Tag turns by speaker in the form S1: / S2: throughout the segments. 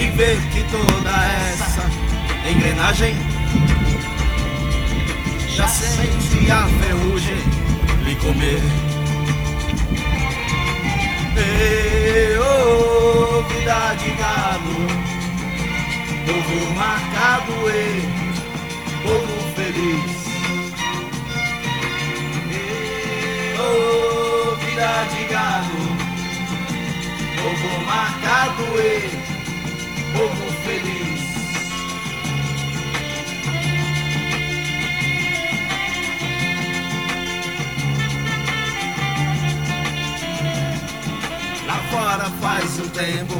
S1: E ver que toda essa engrenagem já sente a ferrugem lhe comer. Ei, oh, vida de gado, povo marcado e povo feliz. Ei, oh, vida de gado, povo marcado e povo feliz. Lá fora faz um tempo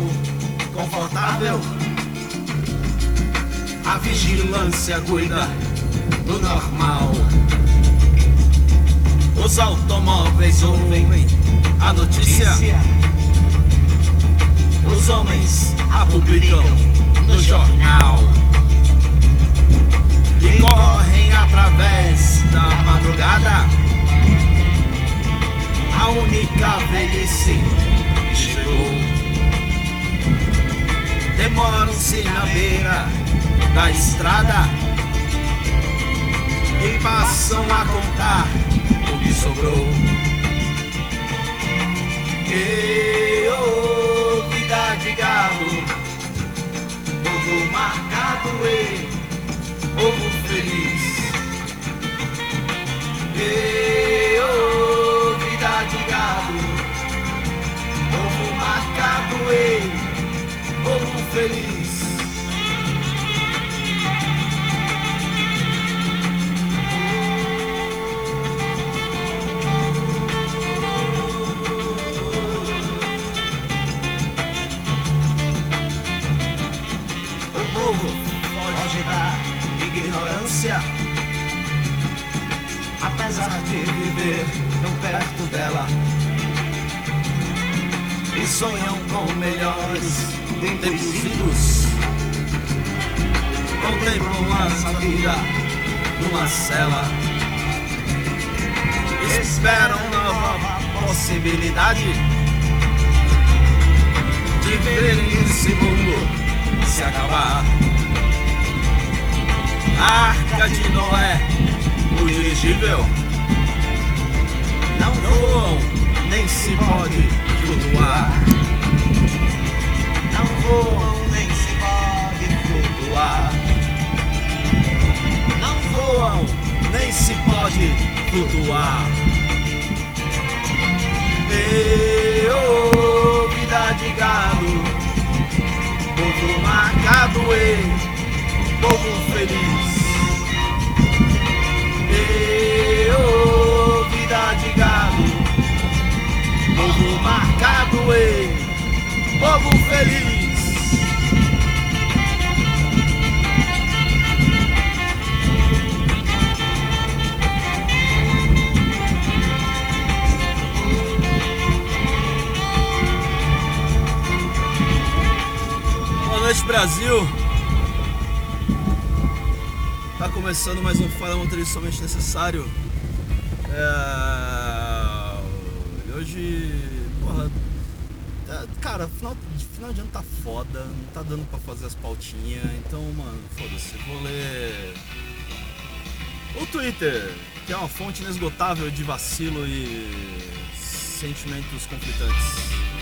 S1: confortável. A vigilância cuida do normal. Os automóveis ouvem a notícia. Os homens a publicam no jornal. E correm através da madrugada. A única velhice chegou. Demoram-se na beira da estrada e passam a contar o que sobrou. E oh, vida de gado, povo marcado e povo feliz. E oh, vida de gado, povo marcado e povo feliz. Melhores tempos idos. Contemplam essa vida numa cela. Esperam nova possibilidade de verem esse mundo se acabar. A arca de Noé, o dirigível, não voam, nem se pode flutuar. Se flutuar. Ei, oh, vida de gado povo marcado e povo feliz. E oh, vida de gado, povo marcado e povo feliz. Noite, Brasil. Tá começando mais um Fala Somente Necessário. É... Hoje, porra, é, cara, final, final de ano tá foda, não tá dando pra fazer as pautinhas, então, mano, foda-se, vou ler o Twitter, que é uma fonte inesgotável de vacilo e sentimentos conflitantes.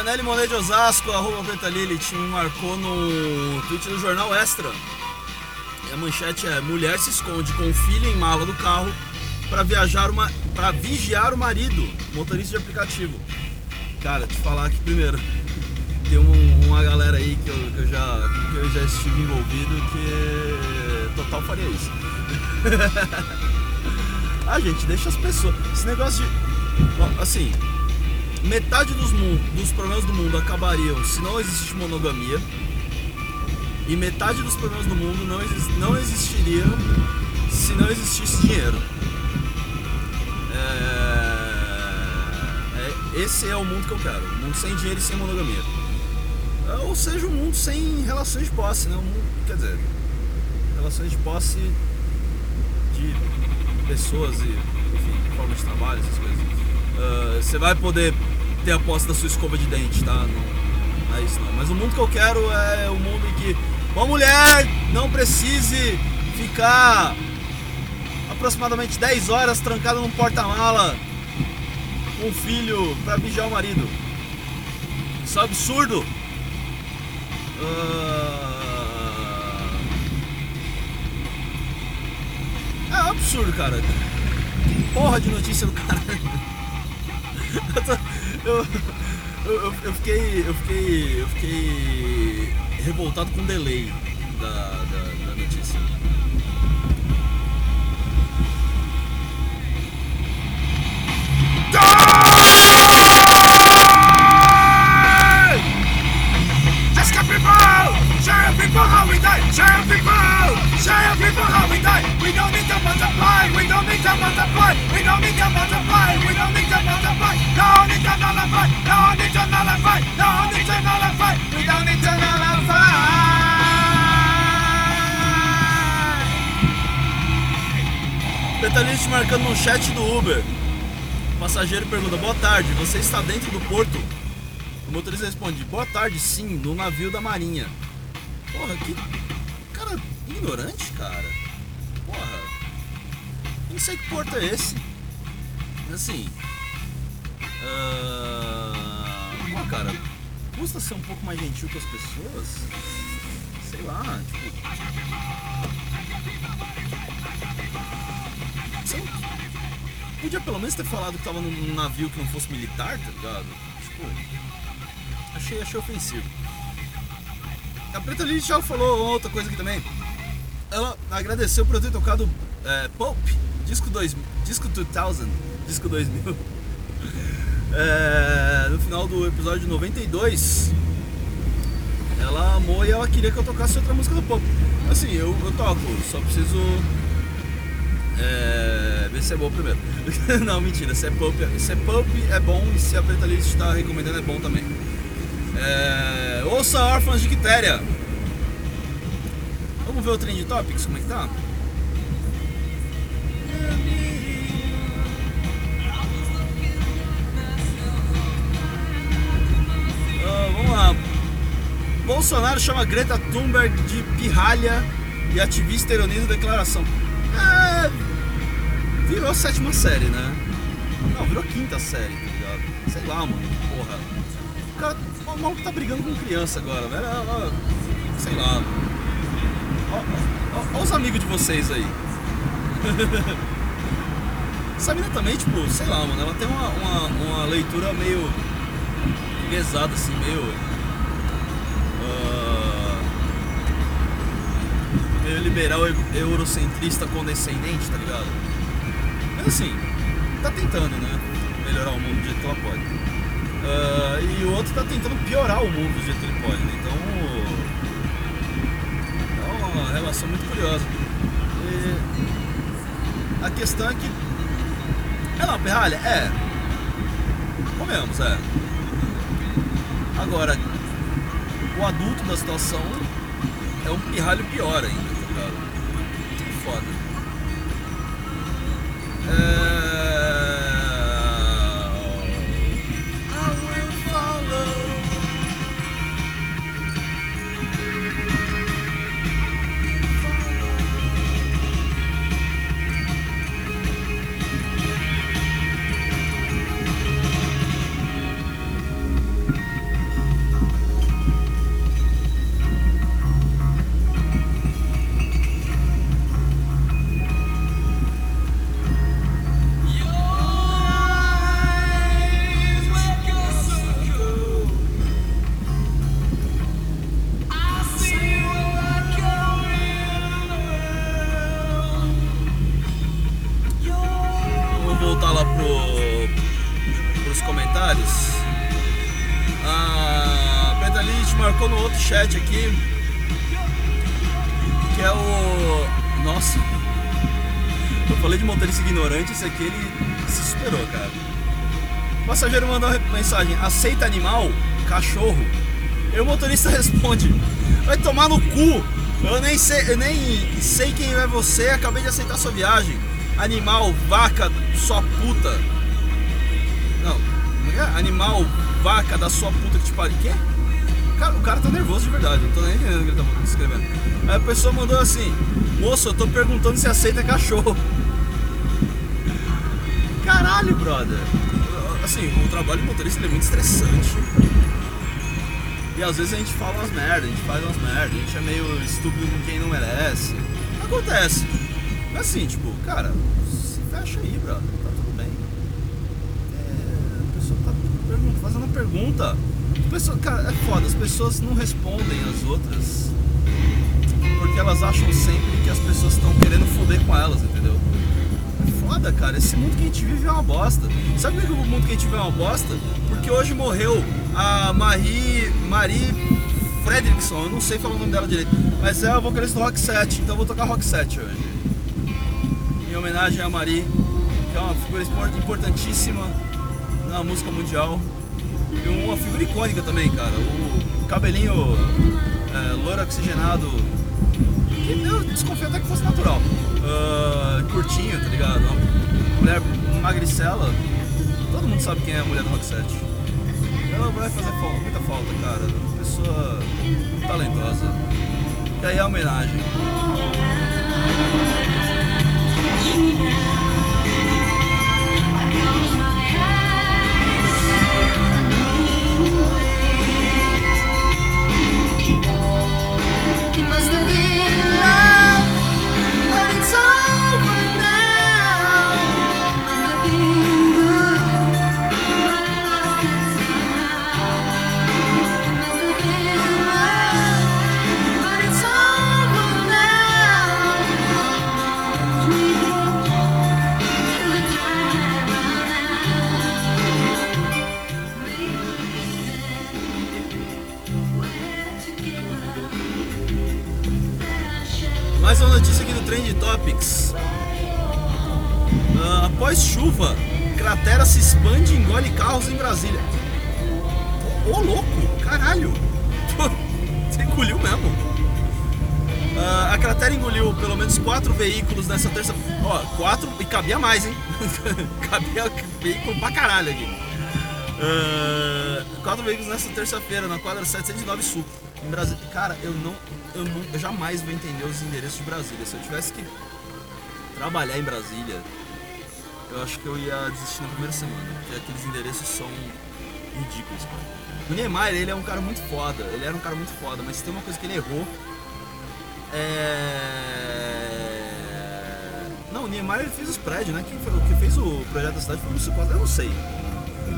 S1: Janelle Monet de Osasco, arroba Preta Lilith, me marcou no tweet do Jornal Extra. E a manchete é: mulher se esconde com o filho em mala do carro para viajar uma para vigiar o marido, motorista de aplicativo. Cara, te falar que primeiro tem um, uma galera aí que eu, que eu, já que eu já estive envolvido que total faria isso. ah, gente, deixa as pessoas. Esse negócio de assim, metade dos, dos problemas do mundo acabariam se não existisse monogamia e metade dos problemas do mundo não, não existiriam se não existisse dinheiro. É, é, esse é o mundo que eu quero. Um mundo sem dinheiro e sem monogamia. É, ou seja, um mundo sem relações de posse, né? Um mundo, quer dizer, relações de posse de pessoas e, enfim, formas de trabalho, essas coisas. Uh, você vai poder ter a posse da sua escova de dente, tá? Não, não é isso não. Mas o mundo que eu quero é o mundo em que uma mulher não precise ficar aproximadamente 10 horas trancada num porta-mala com o filho para vigiar o marido. Isso é absurdo. Uh... É um absurdo, cara. Que porra de notícia do cara. Eu, eu, eu, fiquei. Eu fiquei. Eu fiquei revoltado com o delay da, da, da notícia. people how we die. Share people, share people we die. We don't need to multiply. We don't need to multiply. We don't need to multiply. Nullify. Detalhista marcando no chat do Uber. O passageiro pergunta: Boa tarde, você está dentro do porto? O motorista responde: Boa tarde, sim, no navio da Marinha. Porra, que cara ignorante, cara. Porra. Não sei que porto é esse. Assim. Uh... Cara, custa ser um pouco mais gentil com as pessoas? Sei lá, tipo. Você podia pelo menos ter falado que tava num navio que não fosse militar, tá ligado? Tipo. Achei, achei ofensivo. A Preta Lili já falou outra coisa aqui também. Ela agradeceu por eu ter tocado é, Pop, disco, dois, disco 2000, disco 2000. É, no final do episódio 92, ela amou e ela queria que eu tocasse outra música do Pop. Assim, eu, eu toco, só preciso é, ver se é bom primeiro. Não, mentira, se é pop, se é pop é bom e se a Preta Lili está recomendando é bom também. É, ouça Órfãos de Quitéria. Vamos ver o Trend Topics, como é que tá? Lá. Bolsonaro chama Greta Thunberg de pirralha e ativista ironiza declaração. É, virou sétima série, né? Não, virou quinta série, tá ligado? Sei lá, mano. Porra. O cara o maluco tá brigando com criança agora, velho. Sei lá. Olha os amigos de vocês aí. Essa mina também, tipo, sei lá, mano, ela tem uma, uma, uma leitura meio pesada, assim, meio. Uh, meio liberal, eurocentrista, condescendente, tá ligado? Mas assim, tá tentando, né? Melhorar o mundo do jeito que ela pode. Uh, e o outro está tentando piorar o mundo do jeito que ele pode. Né? Então é uma relação muito curiosa. E a questão é que. É uma perralha? É. Comemos, é. Agora, o adulto da situação é um pirralho pior ainda, tá ligado? Foda. É. marcou no outro chat aqui. Que é o. Nossa. Eu falei de motorista ignorante, esse aqui ele se superou, cara. O passageiro mandou uma mensagem: aceita animal? Cachorro? E o motorista responde: vai tomar no cu. Eu nem sei, eu nem sei quem é você, acabei de aceitar sua viagem. Animal, vaca, sua puta. Não, é é? Animal, vaca da sua puta que te pariu. Quê? Cara, o cara tá nervoso de verdade, não tô nem entendendo o que ele tá escrevendo. Aí a pessoa mandou assim: Moço, eu tô perguntando se aceita cachorro. Caralho, brother. Assim, o trabalho de motorista é muito estressante. E às vezes a gente fala umas merdas, a gente faz umas merdas, a gente é meio estúpido com quem não merece. Acontece. Mas assim, tipo, cara, se fecha aí, brother, tá tudo bem. É, a pessoa tá fazendo uma pergunta. Pessoa, cara, é foda, as pessoas não respondem as outras porque elas acham sempre que as pessoas estão querendo foder com elas, entendeu? É foda, cara, esse mundo que a gente vive é uma bosta. Sabe por que o mundo que a gente vive é uma bosta? Porque hoje morreu a Marie, Marie Fredrickson, eu não sei falar o nome dela direito, mas é a vocalista do Rock 7, então eu vou tocar Rock 7 hoje. Em homenagem a Marie, que é uma figura importantíssima na música mundial. E uma figura icônica também, cara. O cabelinho é, loiro oxigenado, que eu desconfio até que fosse natural. Uh, curtinho, tá ligado? Uma mulher magricela. Todo mundo sabe quem é a mulher do 7 ela vai fazer falta, muita falta, cara. Uma pessoa talentosa. E aí a homenagem. Cratera engoliu pelo menos quatro veículos nessa terça. Ó, quatro e cabia mais, hein? cabia veículo pra caralho aqui. Uh, quatro veículos nessa terça-feira, na quadra 709 Sul. Em Brasília. Cara, eu não, eu não. Eu jamais vou entender os endereços de Brasília. Se eu tivesse que trabalhar em Brasília, eu acho que eu ia desistir na primeira semana. Porque aqueles endereços são ridículos, cara. O Neymar, ele é um cara muito foda. Ele era um cara muito foda, mas tem uma coisa que ele errou. É. Não, o ele fez os prédios, né? Quem, foi, quem fez o projeto da cidade foi o Costa, eu não sei.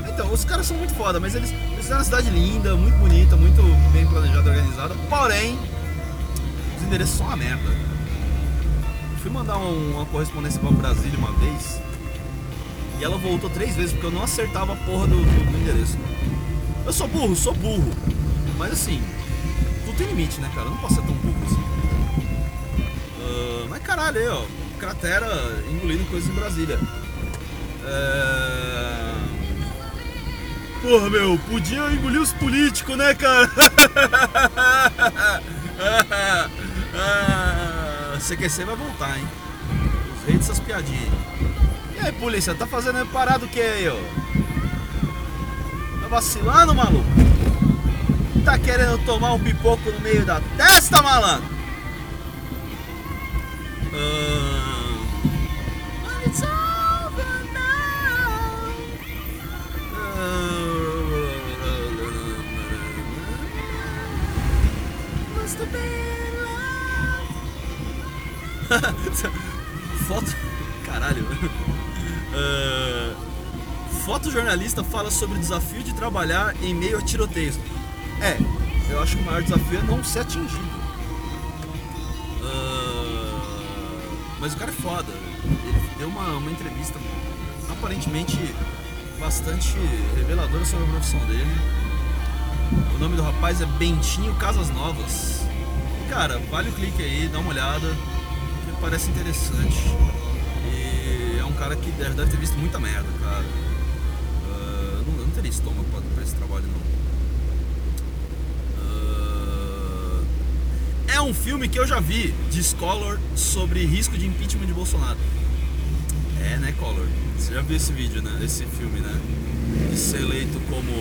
S1: Então, os caras são muito foda, mas eles, eles fizeram uma cidade linda, muito bonita, muito bem planejada, organizada. Porém, os endereços são uma merda. Fui mandar um, uma correspondência pra Brasília uma vez e ela voltou três vezes porque eu não acertava a porra do, do, do endereço. Eu sou burro, sou burro. Mas assim, tudo tem limite, né, cara? Eu não posso ser tão burro assim. Uh, mas caralho, aí, ó. Cratera engolindo coisas em Brasília. É... Porra, meu, podia engolir os políticos, né, cara? ah, CQC vai voltar, hein? Os reis dessas piadinhas. E aí, polícia, tá fazendo parado o que aí, ó? Tá vacilando, maluco? Tá querendo tomar um pipoco no meio da testa, malandro? Ah... Foto. Caralho. Uh, fotojornalista fala sobre o desafio de trabalhar em meio a tiroteios. É, eu acho que o maior desafio é não ser atingido. Mas o cara é foda. Ele deu uma, uma entrevista aparentemente bastante reveladora sobre a profissão dele. O nome do rapaz é Bentinho Casas Novas. Cara, vale o clique aí, dá uma olhada, que parece interessante. E é um cara que deve, deve ter visto muita merda, cara. Uh, não, não teria estômago pra esse trabalho, não. Uh, é um filme que eu já vi de Scholar sobre risco de impeachment de Bolsonaro. É, né, Collor? Você já viu esse vídeo, né? Esse filme, né? De ser eleito como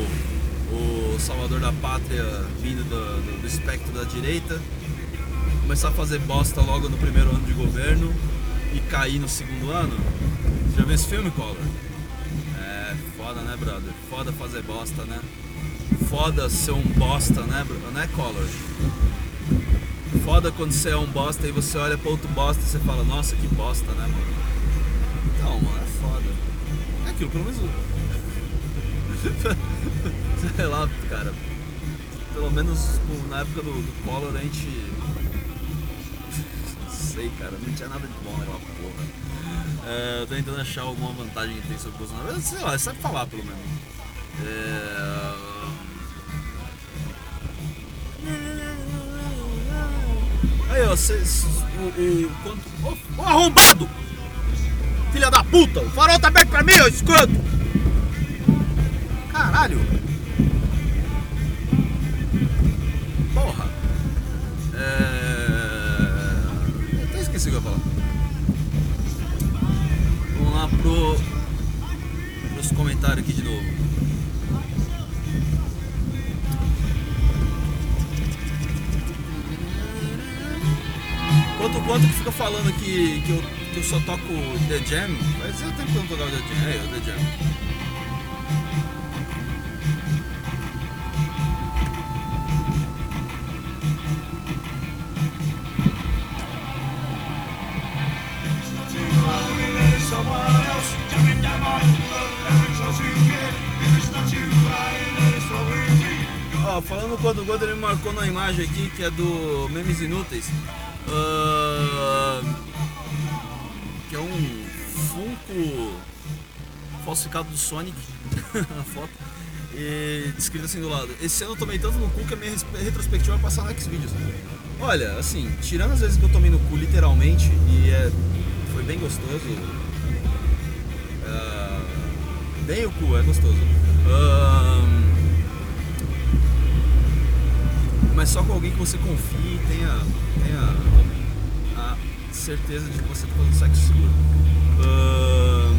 S1: o salvador da pátria vindo do, do, do espectro da direita, começar a fazer bosta logo no primeiro ano de governo e cair no segundo ano. Você já viu esse filme, Collor? É, foda, né, brother? Foda fazer bosta, né? Foda ser um bosta, né, né, Collor? Foda quando você é um bosta e você olha pra outro bosta e você fala, nossa, que bosta, né, mano? Então, mano, é foda. É aquilo, pelo menos. Sei lá, cara. Pelo menos na época do, do Collor a gente. Não sei, cara, não tinha nada de bom naquela porra. É, tô tentando achar alguma vantagem que tem sobre o Bolsonaro. Sei lá, sabe falar pelo menos. É... Aí, ó, cês, o, o, o, arrombado! Filha da puta! O farol tá aberto pra mim, ô escroto! Caralho! Porra! É... Eu até esqueci o que eu ia falar. Vamos lá pro... pros comentários aqui de novo. Quanto que fica falando que, que, eu, que eu só toco The Jam? Fazia tempo que eu não tocava The Jam. É, o The Jam. Falando quando o Gordo ele marcou na imagem aqui, que é do Memes Inúteis. Uh, que é um Funko falsificado do Sonic, a foto. E escrito assim do lado. Esse ano eu tomei tanto no cu que a minha retrospectiva vai passar no Xvideos. Olha, assim, tirando as vezes que eu tomei no cu literalmente, e é, foi bem gostoso. Uh, bem o cu, é gostoso. Uh, mas só com alguém que você confie e tenha, tenha a certeza de que você está fazendo sexo seguro. Uh,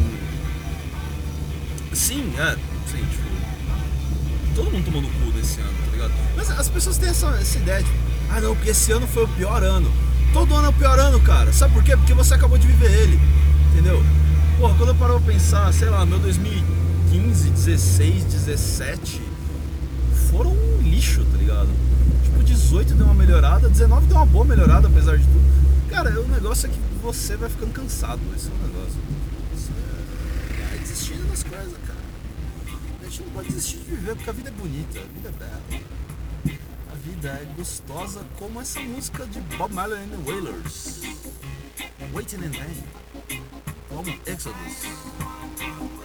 S1: sim, é, sim, tipo, todo mundo tomou no cu desse ano, tá ligado? Mas as pessoas têm essa, essa ideia de, ah não, porque esse ano foi o pior ano. Todo ano é o pior ano, cara. Sabe por quê? Porque você acabou de viver ele, entendeu? Porra, quando eu paro pra pensar, sei lá, meu 2015, 16, 17 foram um lixo, tá ligado? 18 deu uma melhorada, 19 deu uma boa melhorada, apesar de tudo. Cara, o negócio é que você vai ficando cansado, esse é o negócio. Você vai desistindo das coisas, cara. A gente não pode desistir de viver, porque a vida é bonita, a vida é bela. A vida é gostosa como essa música de Bob Marley and the Wailers. Waiting in Vain. Como Exodus.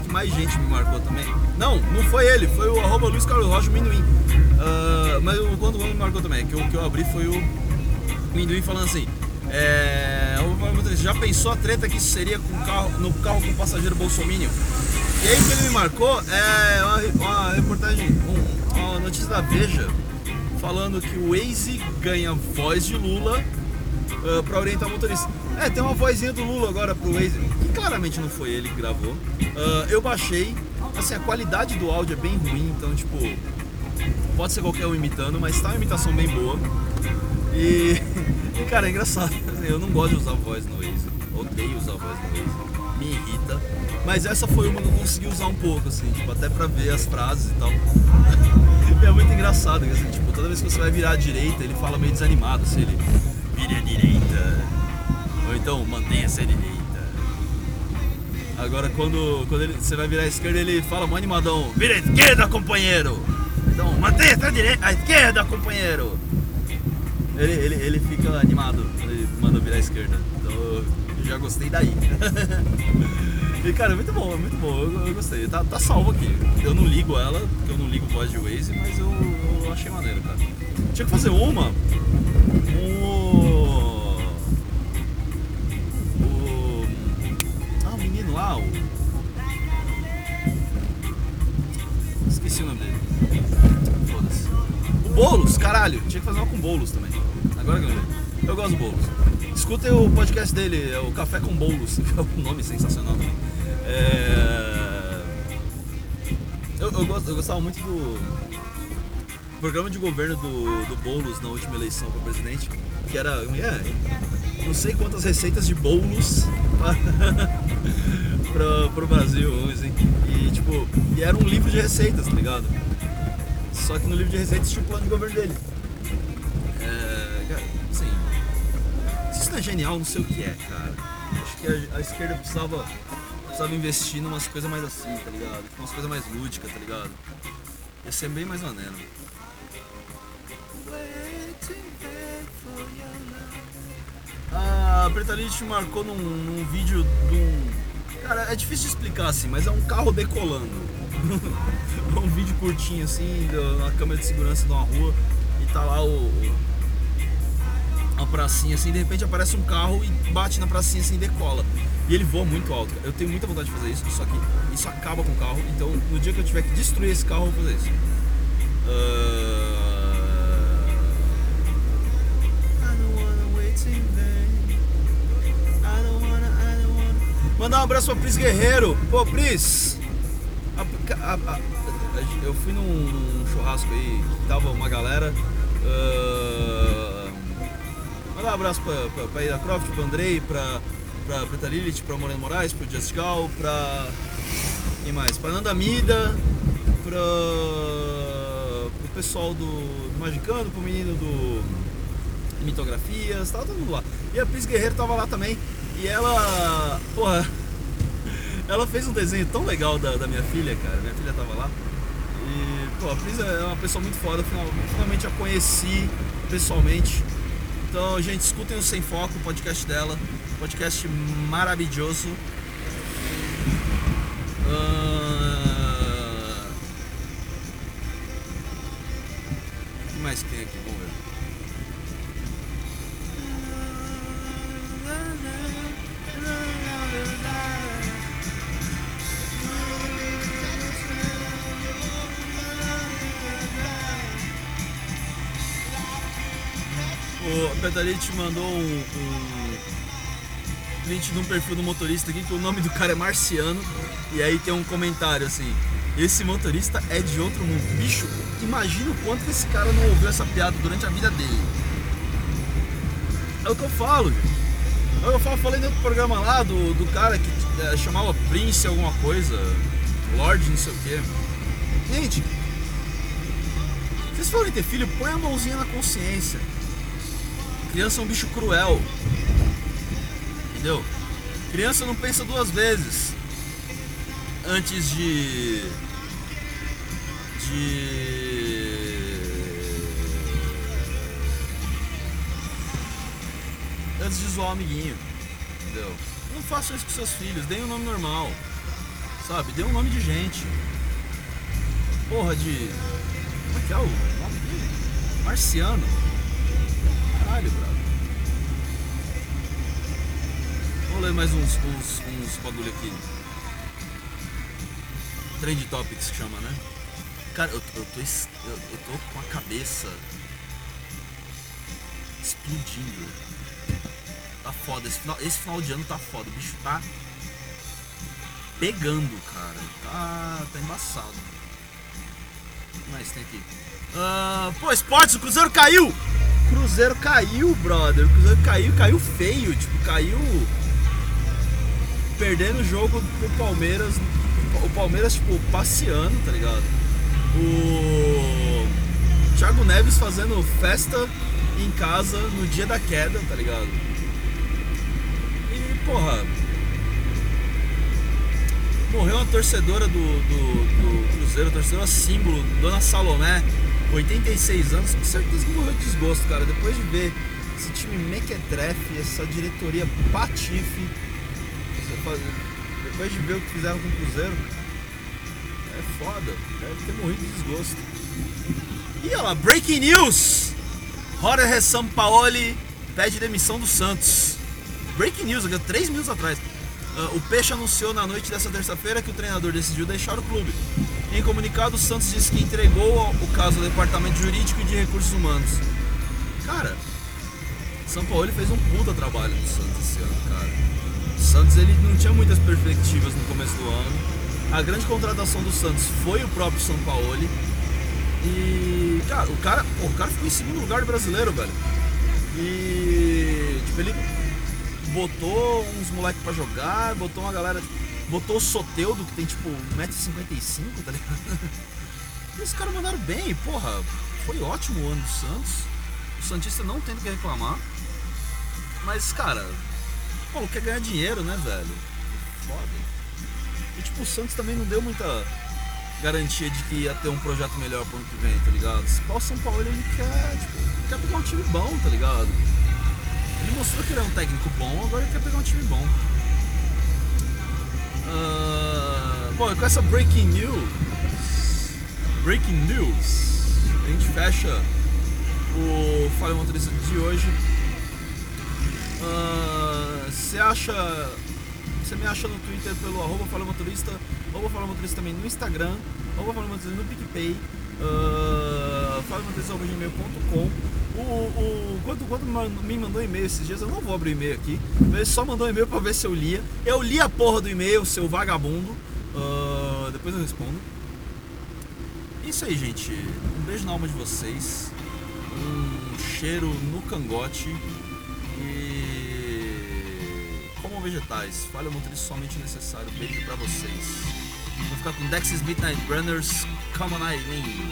S1: Que mais gente me marcou também. Não, não foi ele, foi o arroba Luiz Carlos Rocha, o Minuim. Uh, mas o quanto me marcou também, que o que eu abri foi o Minuim falando assim. É, já pensou a treta que isso seria com carro, no carro com passageiro bolsominion? E aí que ele me marcou é uma, uma reportagem, um, uma notícia da Veja falando que o Waze ganha voz de Lula uh, para orientar o motorista. É, tem uma vozinha do Lula agora pro Waze, que claramente não foi ele que gravou. Uh, eu baixei, assim, a qualidade do áudio é bem ruim, então tipo, pode ser qualquer um imitando, mas tá uma imitação bem boa. E, e cara, é engraçado. Eu não gosto de usar voz no Waze. Odeio usar voz no Waze. me irrita. Mas essa foi uma que eu consegui usar um pouco, assim, tipo, até pra ver as frases e tal. é muito engraçado, assim, tipo, toda vez que você vai virar à direita, ele fala meio desanimado, assim, ele vire à direita. Então mantenha-se à direita. Agora quando, quando ele, você vai virar à esquerda, ele fala mó animadão, vira à esquerda, companheiro! Então, mantenha-se à direita, à esquerda, companheiro! Ele, ele, ele fica animado, ele manda virar à esquerda. Então eu já gostei daí. e cara, é muito bom, é muito bom, eu, eu, gostei. Tá, tá salvo aqui. Eu não ligo ela, porque eu não ligo voz de Waze, mas eu, eu achei maneiro, cara. Tinha que fazer uma. Boulos, caralho. Tinha que fazer uma com Boulos também. Agora que eu lembrei. Eu gosto do Boulos. Escutem o podcast dele, é o Café com Boulos, que é um nome sensacional também. É... Eu, eu, gost, eu gostava muito do programa de governo do, do Boulos na última eleição para presidente, que era é, não sei quantas receitas de bolos para o Brasil. E tipo, e era um livro de receitas, tá ligado? Só que no livro de receitas tinha o plano de governo dele. É, assim, se isso não é genial, não sei o que é, cara. Acho que a, a esquerda precisava, precisava investir em umas coisas mais assim, tá ligado? Umas coisas mais lúdicas, tá ligado? Ia ser bem mais maneiro. A Pretalite marcou num, num vídeo de um. Cara, é difícil de explicar assim, mas é um carro decolando. um vídeo curtinho assim, na câmera de segurança de uma rua e tá lá o. Uma pracinha assim, de repente aparece um carro e bate na pracinha assim e decola. E ele voa muito alto. Eu tenho muita vontade de fazer isso, só que isso acaba com o carro. Então no dia que eu tiver que destruir esse carro, eu vou fazer isso. Uh... Mandar um abraço pra Pris Guerreiro. Pô, Pris. A, a, eu fui num, num, churrasco aí que tava uma galera. Uh, mandar um abraço pra, pra, pra Ida Croft, pro Andrei, pra, pra Preta Lilith, pra Moreno Moraes, pro Just Gal, pra. Quem mais? Pra Nanda Mida, pra. pro pessoal do, do Magicano, pro menino do mitografias, tava todo mundo lá. E a Pris Guerreiro tava lá também. E ela, porra, ela fez um desenho tão legal da, da minha filha, cara. Minha filha tava lá. E, pô, a Pris é uma pessoa muito foda. Finalmente a conheci pessoalmente. Então, gente, escutem o Sem Foco, o podcast dela. Podcast maravilhoso. Uh... O que mais tem aqui? Pedalite mandou um, um print de um perfil do motorista aqui que o nome do cara é Marciano. E aí tem um comentário assim: Esse motorista é de outro mundo. Bicho, imagina o quanto que esse cara não ouviu essa piada durante a vida dele. É o que eu falo, é Eu falo, falei dentro do programa lá do, do cara que é, chamava Prince alguma coisa, Lorde não sei o que. Gente, vocês forem ter filho, põe a mãozinha na consciência. Criança é um bicho cruel. Entendeu? Criança não pensa duas vezes antes de. de. antes de zoar o amiguinho. Entendeu? Não façam isso com seus filhos, deem um nome normal. Sabe? Dê um nome de gente. Porra de. Como é que é o nome dele? Marciano. Caralho, brother. Vamos ler mais uns, uns, uns bagulho aqui. Trend Topics que chama, né? Cara, eu, eu, tô, eu, eu tô com a cabeça explodindo. Tá foda. Esse final, esse final de ano tá foda. O bicho tá pegando, cara. Tá, tá embaçado. Mais tem aqui? Uh, pô, esportes, o Cruzeiro caiu! Cruzeiro caiu, brother. O Cruzeiro caiu, caiu feio. Tipo, caiu. perdendo o jogo pro Palmeiras. O Palmeiras, tipo, passeando, tá ligado? O Thiago Neves fazendo festa em casa no dia da queda, tá ligado? E, porra. Morreu uma torcedora do, do, do Cruzeiro, torcedora símbolo, Dona Salomé, 86 anos, com certeza que morreu de desgosto, cara. Depois de ver esse time mequetrefe, essa diretoria patife, depois de ver o que fizeram com o Cruzeiro, é foda, deve ter morrido de desgosto. E olha lá, breaking news! Jorge Sampaoli pede demissão do Santos. Breaking news, aqui, três minutos atrás. Uh, o Peixe anunciou na noite dessa terça-feira que o treinador decidiu deixar o clube. Em comunicado, o Santos disse que entregou o caso ao Departamento Jurídico e de Recursos Humanos. Cara, São Paulo fez um puta trabalho no Santos esse ano, cara. O Santos ele não tinha muitas perspectivas no começo do ano. A grande contratação do Santos foi o próprio São Paulo. E, cara, o cara, pô, o cara ficou em segundo lugar do brasileiro, velho. E, tipo, ele botou uns moleques pra jogar, botou uma galera. Botou o Soteudo, que tem tipo 1,55m, tá ligado? E os caras mandaram bem, porra. Foi ótimo o ano do Santos. O Santista não tem o que reclamar. Mas, cara, pô, quer ganhar dinheiro, né, velho? Foda. E tipo, o Santos também não deu muita garantia de que ia ter um projeto melhor pro ano que vem, tá ligado? Se o São Paulo ele quer, tipo, quer pegar um time bom, tá ligado? Ele mostrou que ele é um técnico bom, agora ele quer pegar um time bom. Uh, bom, e com essa breaking news, breaking news, a gente fecha o Fale Motorista de hoje. Você uh, acha. Você me acha no Twitter pelo arroba Fala Motorista, arroba Fala Motorista também no Instagram, arroba Fala Motorista no PicPay, uh, falamotorista.gmail.com o, o, quando, quando me mandou e-mail esses dias, eu não vou abrir e-mail aqui, ele só mandou e-mail pra ver se eu lia. Eu li a porra do e-mail, seu vagabundo. Uh, depois eu respondo. Isso aí, gente. Um beijo na alma de vocês. Um cheiro no cangote. E. Como vegetais. Fale o motorista somente necessário. Beijo pra vocês. Vou ficar com Dexys Midnight Runners. Come on, Eileen.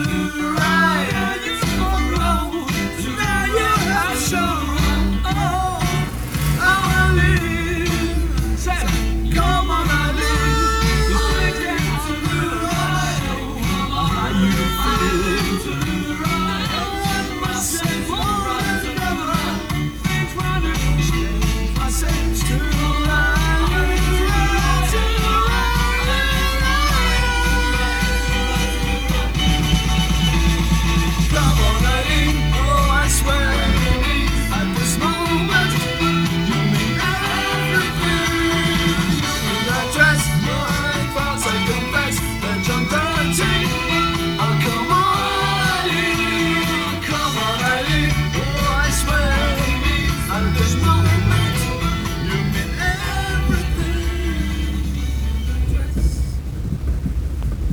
S2: Ooh.